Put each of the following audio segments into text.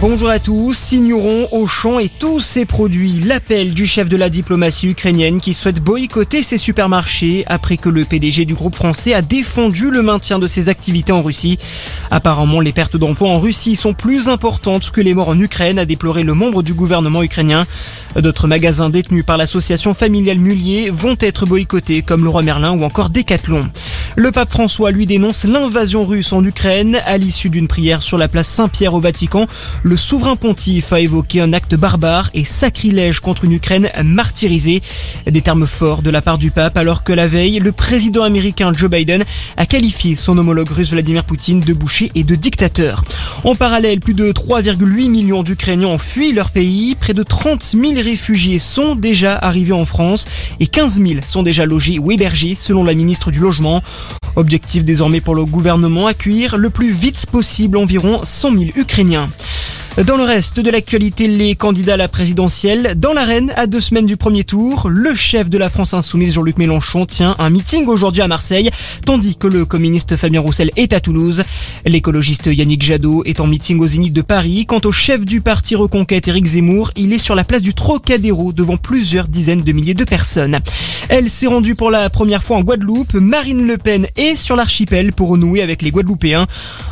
Bonjour à tous, signeront Auchan et tous ses produits. L'appel du chef de la diplomatie ukrainienne qui souhaite boycotter ses supermarchés après que le PDG du groupe français a défendu le maintien de ses activités en Russie. Apparemment, les pertes d'emplois en Russie sont plus importantes que les morts en Ukraine, a déploré le membre du gouvernement ukrainien. D'autres magasins détenus par l'association familiale Mullier vont être boycottés comme le Roi Merlin ou encore Decathlon. Le pape François lui dénonce l'invasion russe en Ukraine à l'issue d'une prière sur la place Saint-Pierre au Vatican. Le souverain pontife a évoqué un acte barbare et sacrilège contre une Ukraine martyrisée. Des termes forts de la part du pape alors que la veille, le président américain Joe Biden a qualifié son homologue russe Vladimir Poutine de boucher et de dictateur. En parallèle, plus de 3,8 millions d'Ukrainiens ont fui leur pays. Près de 30 000 réfugiés sont déjà arrivés en France et 15 000 sont déjà logés ou hébergés selon la ministre du Logement. Objectif désormais pour le gouvernement, accueillir le plus vite possible environ 100 000 Ukrainiens. Dans le reste de l'actualité, les candidats à la présidentielle, dans l'arène, à deux semaines du premier tour, le chef de la France Insoumise, Jean-Luc Mélenchon, tient un meeting aujourd'hui à Marseille, tandis que le communiste Fabien Roussel est à Toulouse. L'écologiste Yannick Jadot est en meeting au Zénith de Paris. Quant au chef du parti Reconquête, Éric Zemmour, il est sur la place du Trocadéro devant plusieurs dizaines de milliers de personnes. Elle s'est rendue pour la première fois en Guadeloupe. Marine Le Pen est sur l'archipel pour renouer avec les Guadeloupéens.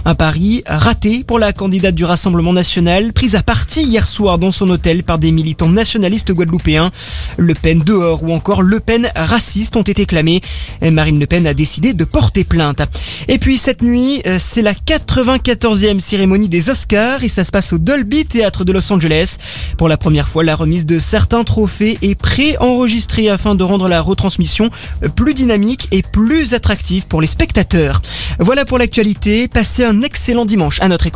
Un pari raté pour la candidate du Rassemblement national prise à partie hier soir dans son hôtel par des militants nationalistes guadeloupéens. Le Pen dehors ou encore Le Pen raciste ont été clamés. Marine Le Pen a décidé de porter plainte. Et puis cette nuit, euh, c'est la 94e cérémonie des Oscars et ça se passe au Dolby Theatre de Los Angeles. Pour la première fois, la remise de certains trophées est pré-enregistrée afin de rendre la retransmission plus dynamique et plus attractive pour les spectateurs. Voilà pour l'actualité. Passez un excellent dimanche à notre écoute.